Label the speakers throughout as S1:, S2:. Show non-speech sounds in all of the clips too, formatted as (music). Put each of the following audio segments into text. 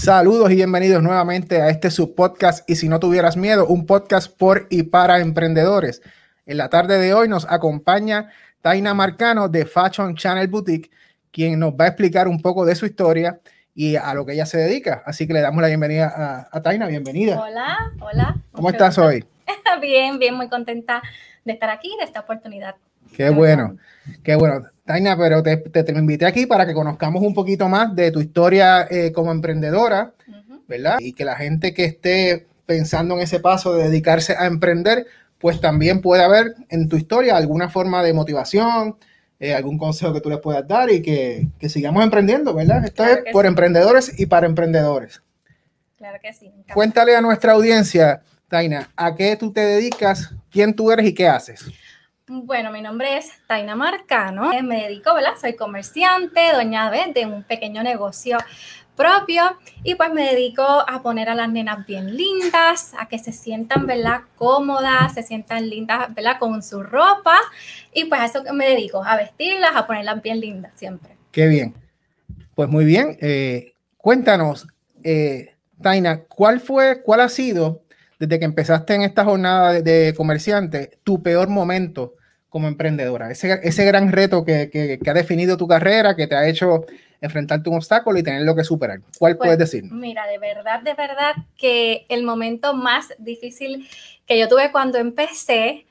S1: Saludos y bienvenidos nuevamente a este subpodcast y si no tuvieras miedo, un podcast por y para emprendedores. En la tarde de hoy nos acompaña Taina Marcano de Fashion Channel Boutique, quien nos va a explicar un poco de su historia y a lo que ella se dedica. Así que le damos la bienvenida a, Taina. Bienvenida.
S2: Hola, hola.
S1: ¿Cómo estás hoy? (laughs)
S2: bien, bien, muy contenta de estar aquí, de esta oportunidad.
S1: Qué bueno, qué bueno. Taina, pero te, te, invité aquí para que conozcamos un poquito más de tu historia eh, como emprendedora, ¿verdad? Y que la gente que esté pensando en ese paso de dedicarse a emprender, pues también pueda haber en tu historia alguna forma de motivación, eh, algún consejo que tú les puedas dar y que, que sigamos emprendiendo, ¿verdad? Esto es por emprendedores y para emprendedores.
S2: Claro que sí.
S1: Cuéntale a nuestra audiencia, Taina, ¿a qué tú te dedicas? ¿Quién tú eres y qué haces?
S2: Bueno, mi nombre es Taina Marcano. Eh, me dedico, ¿verdad? Soy comerciante, doña de un pequeño negocio propio y pues me dedico a poner a las nenas bien lindas, a que se sientan, ¿verdad? Cómodas, se sientan lindas, ¿verdad? Con su ropa y pues a eso me dedico, a vestirlas, a ponerlas bien lindas siempre.
S1: Qué bien. Pues muy bien. Eh, cuéntanos, eh, Taina, ¿cuál fue, cuál ha sido, desde que empezaste en esta jornada de, de comerciante, tu peor momento como emprendedora? Ese, ese gran reto que, que, ha definido tu carrera, que te ha hecho enfrentarte a un obstáculo y tenerlo que superar. ¿Cuál puedes pues, decir?
S2: Mira, de verdad, de verdad que el momento más difícil que yo tuve cuando empecé,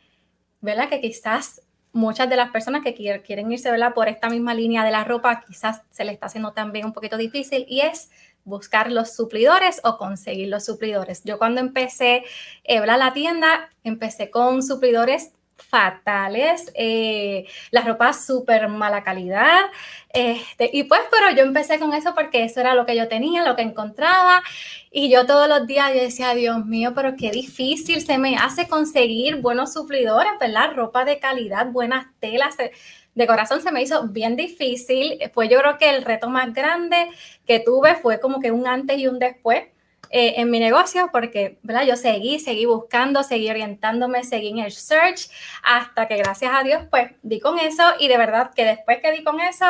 S2: ¿verdad? Que quizás muchas de las personas que quieren irse, ¿verdad? Por esta misma línea de la ropa, quizás se le está haciendo también un poquito difícil y es buscar los suplidores o conseguir los suplidores. Yo cuando empecé eh, la tienda, empecé con suplidores fatales, eh, la ropa súper mala calidad. Este, y pues, pero yo empecé con eso porque eso era lo que yo tenía, lo que encontraba. Y yo todos los días yo decía, Dios mío, pero qué difícil se me hace conseguir buenos suplidores, ¿verdad? Ropa de calidad, buenas telas. De corazón se me hizo bien difícil. Pues yo creo que el reto más grande que tuve fue como que un antes y un después eh, en mi negocio porque, ¿verdad? Yo seguí, seguí buscando, seguí orientándome, seguí en el search, hasta que gracias a Dios, pues, di con eso y de verdad que después que di con eso,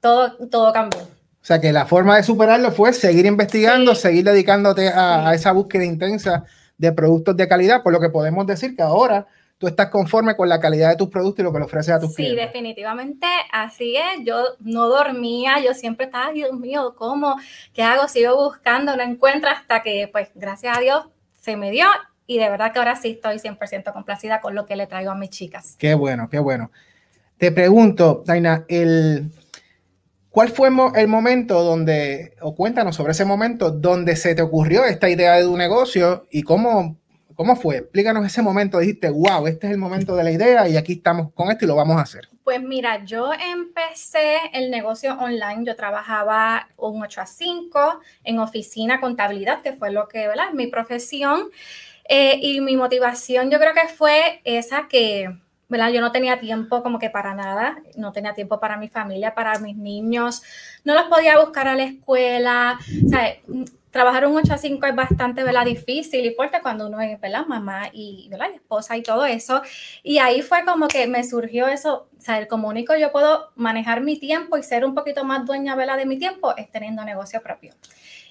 S2: todo, todo cambió.
S1: O sea, que la forma de superarlo fue seguir investigando, seguir dedicándote a, a, esa búsqueda intensa de productos de calidad, por lo que podemos decir que ahora tú estás conforme con la calidad de tus productos y lo que le ofreces a tus clientes.
S2: Sí, definitivamente así es. Yo no dormía, yo siempre estaba, Dios mío, ¿cómo? ¿Qué hago? Sigo buscando, no encuentro hasta que, pues, gracias a Dios, se me dio y de verdad que ahora sí estoy 100% complacida con lo que le traigo a mis chicas.
S1: Qué bueno, qué bueno. Te pregunto, Taina, el, ¿cuál fue el momento donde, o cuéntanos sobre ese momento donde se te ocurrió esta idea de un negocio y cómo ¿Cómo fue? Explícanos ese momento. Dijiste, wow, este es el momento de la idea y aquí estamos con esto y lo vamos a hacer.
S2: Pues mira, yo empecé el negocio online. Yo trabajaba un 8 a 5 en oficina, contabilidad, que fue lo que, ¿verdad? Mi profesión. Eh, y mi motivación yo creo que fue esa que, ¿verdad? Yo no tenía tiempo como que para nada, no tenía tiempo para mi familia, para mis niños, no los podía buscar a la escuela, sea, trabajar un 8 a 5 es bastante ¿verdad? difícil y fuerte cuando uno es ¿verdad? mamá y, ¿verdad? esposa y todo eso. Y ahí fue como que me surgió eso, o sea, como único yo puedo manejar mi tiempo y ser un poquito más dueña ¿verdad? de mi tiempo es teniendo negocio propio.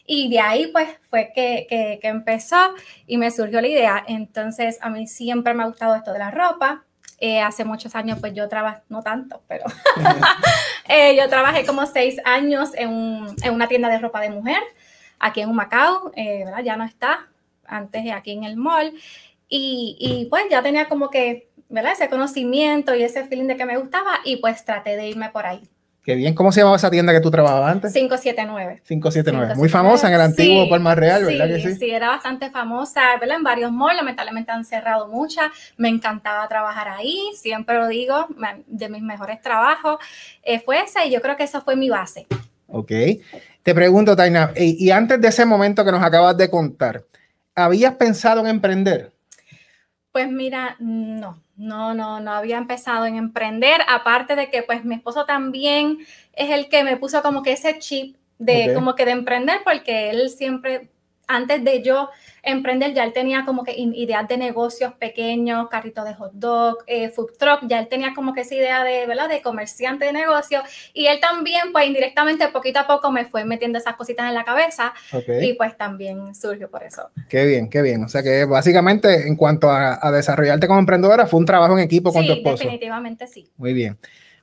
S2: Y de ahí pues fue que, que, que empezó y me surgió la idea. Entonces a mí siempre me ha gustado esto de la ropa, eh, hace muchos años, pues yo trabajé, no tanto, pero (laughs) eh, yo trabajé como seis años en, en, una tienda de ropa de mujer aquí en Macao, eh, ¿verdad? Ya no está, antes aquí en el mall. Y, y, pues ya tenía como que, ¿verdad? Ese conocimiento y ese feeling de que me gustaba y pues traté de irme por ahí.
S1: Qué bien. ¿Cómo se llamaba esa tienda que tú trabajabas antes?
S2: 579.
S1: 579. Muy famosa en el antiguo sí, Palma Real, ¿verdad
S2: que sí? Sí, era bastante famosa, ¿verdad? En varios malls, lamentablemente han cerrado muchas. Me encantaba trabajar ahí, siempre lo digo, de mis mejores trabajos eh, fue esa y yo creo que esa fue mi base.
S1: Ok. Te pregunto, Taina, y, antes de ese momento que nos acabas de contar, ¿habías pensado en emprender?
S2: Pues mira, no, no, no, no había empezado en emprender, aparte de que pues mi esposo también es el que me puso como que ese chip de como que de emprender, porque él siempre antes de yo emprender, ya él tenía como que ideas de negocios pequeños, carritos de hot dog, eh, food truck, ya él tenía como que esa idea de, ¿verdad? De comerciante de negocio y él también, pues indirectamente, poquito a poco me fue metiendo esas cositas en la cabeza y pues también surgió por eso.
S1: Qué bien, qué bien. O sea que básicamente en cuanto a, desarrollarte como emprendedora, fue un trabajo en equipo con tu esposo.
S2: definitivamente sí.
S1: Muy bien.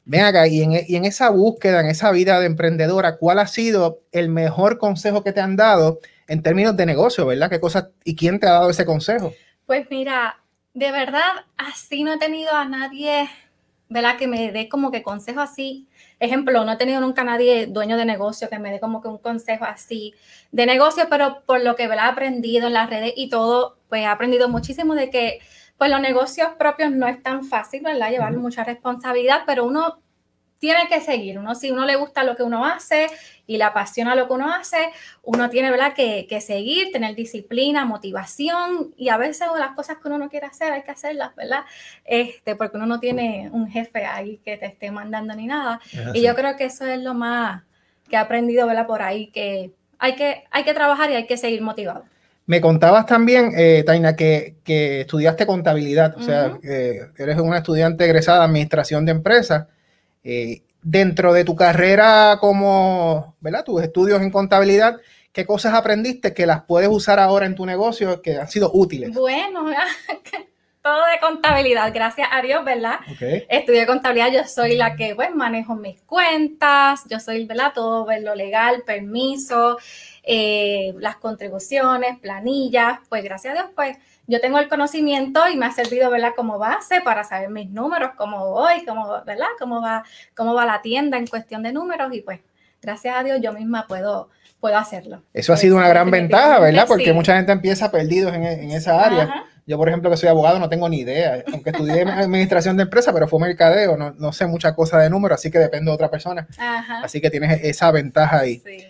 S1: Ven acá, y en, y en, esa búsqueda, en esa vida de emprendedora, ¿cuál ha sido el mejor consejo que te han dado en términos de negocio, verdad? ¿Qué cosas y quién te ha dado ese consejo?
S2: Pues mira, de verdad, así no he tenido a nadie, ¿verdad? Que me dé como que consejo así. Ejemplo, no he tenido nunca nadie dueño de negocio que me dé como que un consejo así de negocio, pero por lo que ¿verdad? he aprendido en las redes y todo, pues he aprendido muchísimo de que pues los negocios propios no es tan fácil, ¿verdad? Llevar mucha responsabilidad, pero uno tiene que seguir. Uno, si uno le gusta lo que uno hace y le apasiona lo que uno hace, uno tiene ¿verdad? Que, que seguir, tener disciplina, motivación y a veces las cosas que uno no quiere hacer hay que hacerlas, ¿verdad? Este, porque uno no tiene un jefe ahí que te esté mandando ni nada. Y yo creo que eso es lo más que he aprendido ¿verdad? por ahí, que hay, que hay que trabajar y hay que seguir motivado.
S1: Me contabas también, eh, Taina, que, que, estudiaste contabilidad, o sea, eres una estudiante egresada de administración de empresas. Eh, dentro de tu carrera como, ¿verdad? Tus estudios en contabilidad, ¿qué cosas aprendiste que las puedes usar ahora en tu negocio que han sido útiles?
S2: Bueno, (laughs) todo de contabilidad, gracias a Dios, ¿verdad? Estudié contabilidad, yo soy la que, pues, manejo mis cuentas, yo soy, ¿verdad? Todo lo legal, permiso, eh, las contribuciones, planillas, pues gracias a Dios, pues yo tengo el conocimiento y me ha servido, ¿verdad? Como base para saber mis números, cómo voy, cómo, ¿verdad? Cómo va, cómo va la tienda en cuestión de números y pues gracias a Dios yo misma puedo, puedo hacerlo.
S1: Eso ha sido una gran ventaja, ¿verdad? Porque mucha gente empieza perdidos en, en esa área. Yo, por ejemplo, que soy abogado, no tengo ni idea, aunque estudié administración de empresa, pero fue mercadeo, no, no sé mucha cosa de números, así que depende de otra persona. Así que tienes esa ventaja ahí. Sí.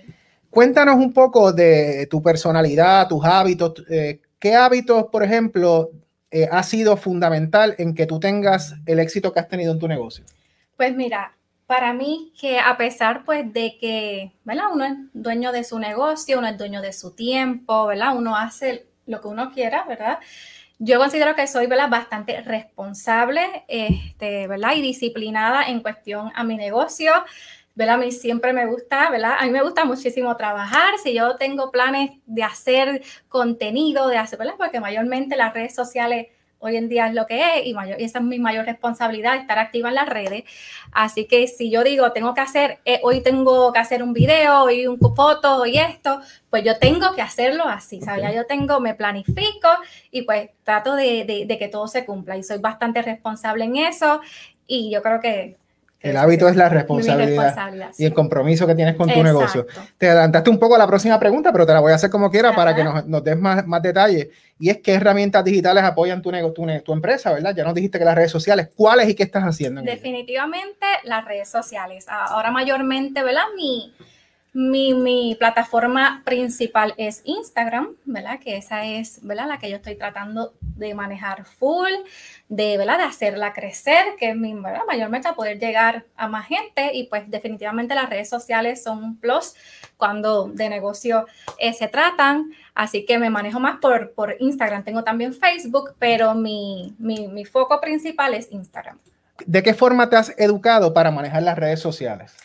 S1: Cuéntanos un poco de tu personalidad, tus hábitos, eh, ¿Qué hábitos, por ejemplo, eh, ha sido fundamental en que tú tengas el éxito que has tenido en tu negocio?
S2: Pues mira, para mí que a pesar pues de que, ¿verdad? Uno es dueño de su negocio, uno es dueño de su tiempo, ¿verdad? Uno hace lo que uno quiera, ¿verdad? Yo considero que soy, ¿verdad? Bastante responsable, este, ¿verdad? Y disciplinada en cuestión a mi negocio. ¿verdad? A mí siempre me gusta, ¿verdad? A mí me gusta muchísimo trabajar. Si yo tengo planes de hacer contenido, de hacer, ¿verdad? Porque mayormente las redes sociales hoy en día es lo que es y, mayor, y esa es mi mayor responsabilidad, estar activa en las redes. Así que si yo digo, tengo que hacer, eh, hoy tengo que hacer un video, hoy un foto, hoy esto, pues yo tengo que hacerlo así, ¿sabes? Ya yo tengo, me planifico y pues trato de, de, de que todo se cumpla y soy bastante responsable en eso y yo creo que
S1: el hábito es la responsabilidad, y el compromiso que tienes con tu negocio. Te adelantaste un poco a la próxima pregunta, pero te la voy a hacer como quiera para que nos, nos des más, más detalles. Y es qué herramientas digitales apoyan tu, tu, tu, empresa, ¿verdad? Ya nos dijiste que las redes sociales. ¿Cuáles y qué estás haciendo?
S2: Definitivamente las redes sociales. Ahora mayormente, ¿verdad? Mi, mi, plataforma principal es Instagram, ¿verdad? Que esa es, ¿verdad? La que yo estoy tratando de manejar full, de, ¿verdad? De hacerla crecer, que es mi ¿verdad? mayor meta, poder llegar a más gente y pues definitivamente las redes sociales son un plus cuando de negocio eh, se tratan, así que me manejo más por, por Instagram. Tengo también Facebook, pero mi, mi, mi foco principal es Instagram.
S1: ¿De qué forma te has educado para manejar las redes sociales?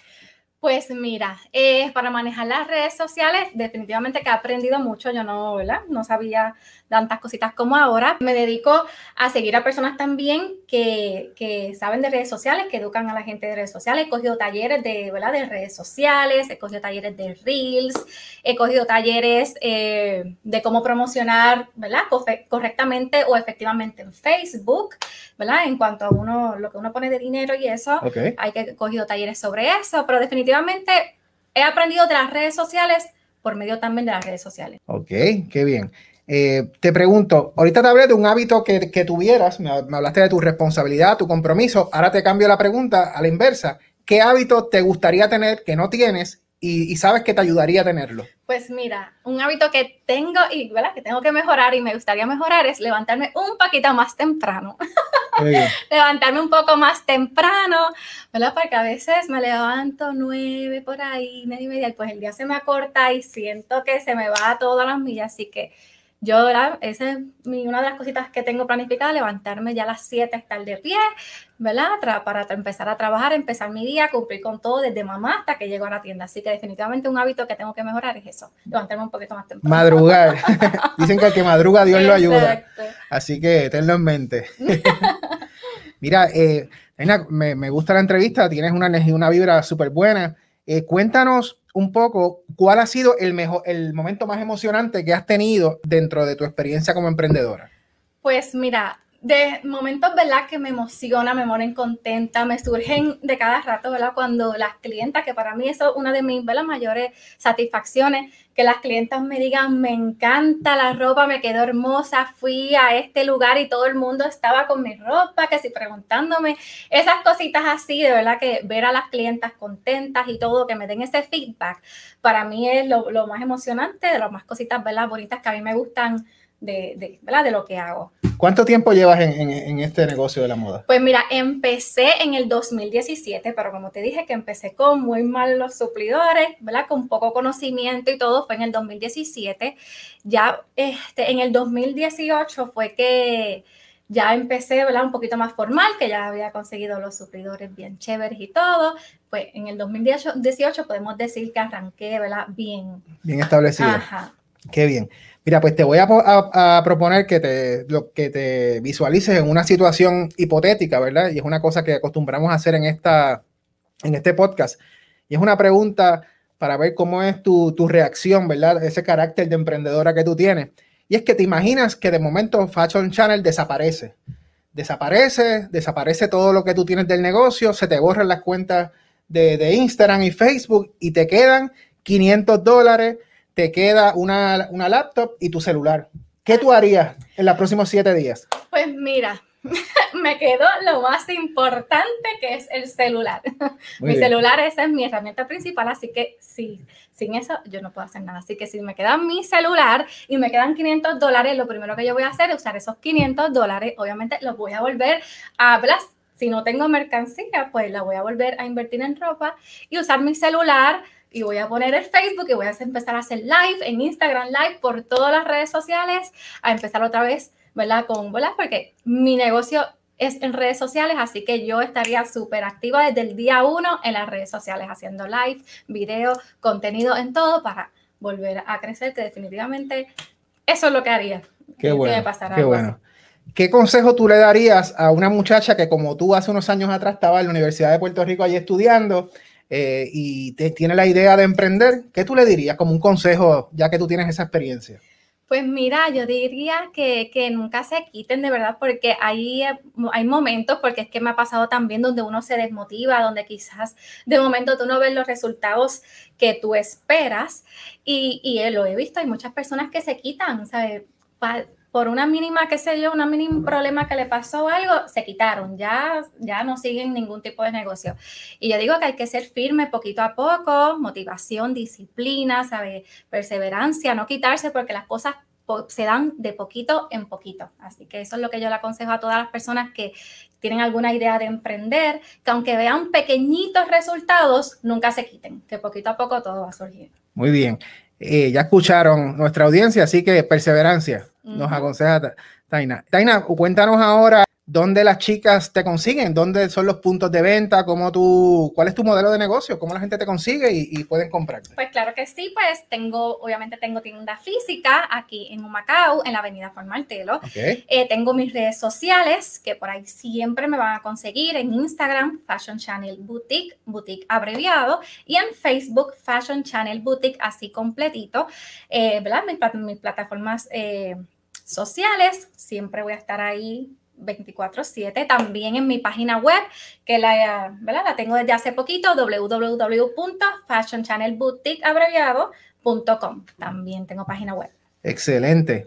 S2: Pues mira, eh, para manejar las redes sociales, definitivamente que he aprendido mucho. Yo no, ¿verdad? No sabía tantas cositas como ahora. Me dedico a seguir a personas también que, que, saben de redes sociales, que educan a la gente de redes sociales. He cogido talleres de, ¿verdad? de redes sociales, he cogido talleres de Reels, he cogido talleres eh, de cómo promocionar ¿verdad? correctamente o efectivamente en Facebook, ¿verdad? En cuanto a uno, lo que uno pone de dinero y eso, hay que cogido talleres sobre eso, pero definitivamente he aprendido de las redes sociales por medio también de las redes sociales.
S1: Ok, qué bien. Eh, te pregunto, ahorita te hablé de un hábito que, tuvieras, me, hablaste de tu responsabilidad, tu compromiso, ahora te cambio la pregunta a la inversa. ¿Qué hábito te gustaría tener que no tienes y, sabes que te ayudaría a tenerlo?
S2: Pues mira, un hábito que tengo y ¿verdad? que tengo que mejorar y me gustaría mejorar es levantarme un poquito más temprano. (laughs) levantarme un poco más temprano, ¿verdad? Porque a veces me levanto nueve por ahí, media y media, y pues el día se me acorta y siento que se me va a todas las millas, así que yo, ¿verdad? Esa es una de las cositas que tengo planificada, levantarme ya a las 7, estar de pie, ¿verdad? para empezar a trabajar, empezar mi día, cumplir con todo desde mamá hasta que llego a la tienda. Así que definitivamente un hábito que tengo que mejorar es eso, levantarme un poquito más temprano.
S1: Madrugar. (laughs) Dicen que el que madruga Dios lo ayuda. Así que tenlo en mente. (laughs) Mira, eh, me, gusta la entrevista, tienes una una vibra súper buena. Eh, cuéntanos un poco cuál ha sido el, mejor, el momento más emocionante que has tenido dentro de tu experiencia como emprendedora.
S2: Pues mira, de momentos, ¿verdad? Que me emociona, me ponen contenta, me surgen de cada rato, ¿verdad? Cuando las clientas, que para mí eso es una de mis ¿verdad? mayores satisfacciones, que las clientas me digan, me encanta la ropa, me quedó hermosa, fui a este lugar y todo el mundo estaba con mi ropa, que si preguntándome, esas cositas así, de verdad que ver a las clientas contentas y todo, que me den ese feedback, para mí es lo, lo más emocionante, de las más cositas, ¿verdad? Bonitas que a mí me gustan de, de, ¿verdad? de lo que hago.
S1: ¿Cuánto tiempo llevas en, en, este negocio de la moda?
S2: Pues mira, empecé en el 2017, pero como te dije que empecé con muy mal los suplidores, ¿verdad? Con poco conocimiento y todo, fue en el 2017. Ya este, en el 2018 fue que ya empecé, ¿verdad? Un poquito más formal, que ya había conseguido los suplidores bien chéveres y todo. Pues en el 2018 podemos decir que arranqué, ¿verdad? Bien.
S1: Bien establecido. Ajá. Qué bien. Mira, pues te voy a, proponer que te, visualices en una situación hipotética, ¿verdad? Y es una cosa que acostumbramos a hacer en, este podcast. Y es una pregunta para ver cómo es tu, tu reacción, ¿verdad? Ese carácter de emprendedora que tú tienes. Y es que te imaginas que de momento Fashion Channel desaparece. Desaparece, desaparece todo lo que tú tienes del negocio, se te borran las cuentas de, de Instagram y Facebook y te quedan 500 dólares te queda una, una laptop y tu celular. ¿Qué tú harías en los próximos siete días?
S2: Pues mira, (laughs) me quedó lo más importante que es el celular. mi celular, esa es mi herramienta principal, así que sí, sin eso yo no puedo hacer nada. Así que si me queda mi celular y me quedan 500 dólares, lo primero que yo voy a hacer es usar esos 500 dólares, obviamente los voy a volver a Si no tengo mercancía, pues la voy a volver a invertir en ropa y usar mi celular y voy a poner el Facebook y voy a empezar a hacer live en Instagram Live por todas las redes sociales, a empezar otra vez, ¿verdad? Con, ¿verdad? Porque mi negocio es en redes sociales, así que yo estaría súper activa desde el día uno en las redes sociales, haciendo live, video, contenido en todo para volver a crecer, que definitivamente eso es lo que haría.
S1: Qué bueno. qué bueno. ¿Qué consejo tú le darías a una muchacha que como tú hace unos años atrás estaba en la Universidad de Puerto Rico allí estudiando eh, y tiene la idea de emprender, ¿qué tú le dirías como un consejo ya que tú tienes esa experiencia?
S2: Pues mira, yo diría que, que, nunca se quiten de verdad porque hay, hay momentos, porque es que me ha pasado también donde uno se desmotiva, donde quizás de momento tú no ves los resultados que tú esperas y, y lo he visto, hay muchas personas que se quitan, ¿sabes? Por una mínima, qué sé yo, una mínimo problema que le pasó algo, se quitaron, ya, ya no siguen ningún tipo de negocio. Y yo digo que hay que ser firme poquito a poco, motivación, disciplina, ¿sabe? perseverancia, no quitarse porque las cosas se dan de poquito en poquito. Así que eso es lo que yo le aconsejo a todas las personas que tienen alguna idea de emprender, que aunque vean pequeñitos resultados, nunca se quiten, que poquito a poco todo va a surgir.
S1: Muy bien. Eh, ya escucharon nuestra audiencia, así que perseverancia nos aconseja Taina. Taina, cuéntanos ahora ¿Dónde las chicas te consiguen? ¿Dónde son los puntos de venta? ¿Cómo tú, ¿Cuál es tu modelo de negocio? ¿Cómo la gente te consigue y, pueden comprarte?
S2: Pues claro que sí, pues tengo, obviamente tengo tienda física aquí en Humacao, en la avenida Formaltelo. Eh, tengo mis redes sociales, que por ahí siempre me van a conseguir, en Instagram, Fashion Channel Boutique, boutique abreviado, y en Facebook, Fashion Channel Boutique, así completito. Eh, ¿Verdad? Mis, plataformas eh, sociales, siempre voy a estar ahí 24/7, también en mi página web, que la, ¿verdad? la tengo desde hace poquito, www.fashionchannelboutiqueabreviado.com. También tengo página web.
S1: Excelente.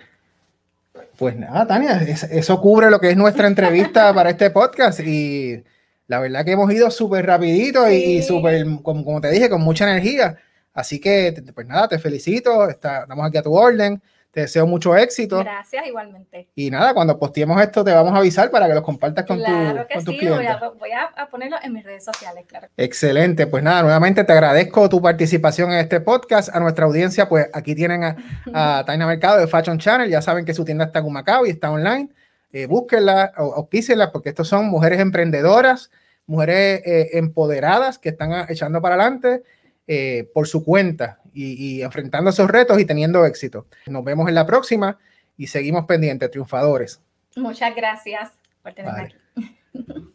S1: Pues nada, Tania, eso cubre lo que es nuestra entrevista (laughs) para este podcast y la verdad que hemos ido súper rapidito y súper, como, como, te dije, con mucha energía. Así que, pues nada, te felicito, estamos aquí a tu orden Te deseo mucho éxito.
S2: Gracias, igualmente.
S1: Y nada, cuando posteemos esto, te vamos a avisar para que lo compartas con,
S2: claro
S1: que
S2: sí, Voy, a, voy a, ponerlo en mis redes sociales, claro.
S1: Excelente. Pues nada, nuevamente te agradezco tu participación en este podcast. A nuestra audiencia, pues aquí tienen a, (laughs) a Taina Mercado de Fashion Channel. Ya saben que su tienda está en Humacao y está online. Eh, búsquenla, auspícenla, porque estos son mujeres emprendedoras, mujeres eh, empoderadas que están echando para adelante eh, por su cuenta y, enfrentando esos retos y teniendo éxito. Nos vemos en la próxima y seguimos pendientes, triunfadores.
S2: Muchas gracias por tenerme aquí. (laughs)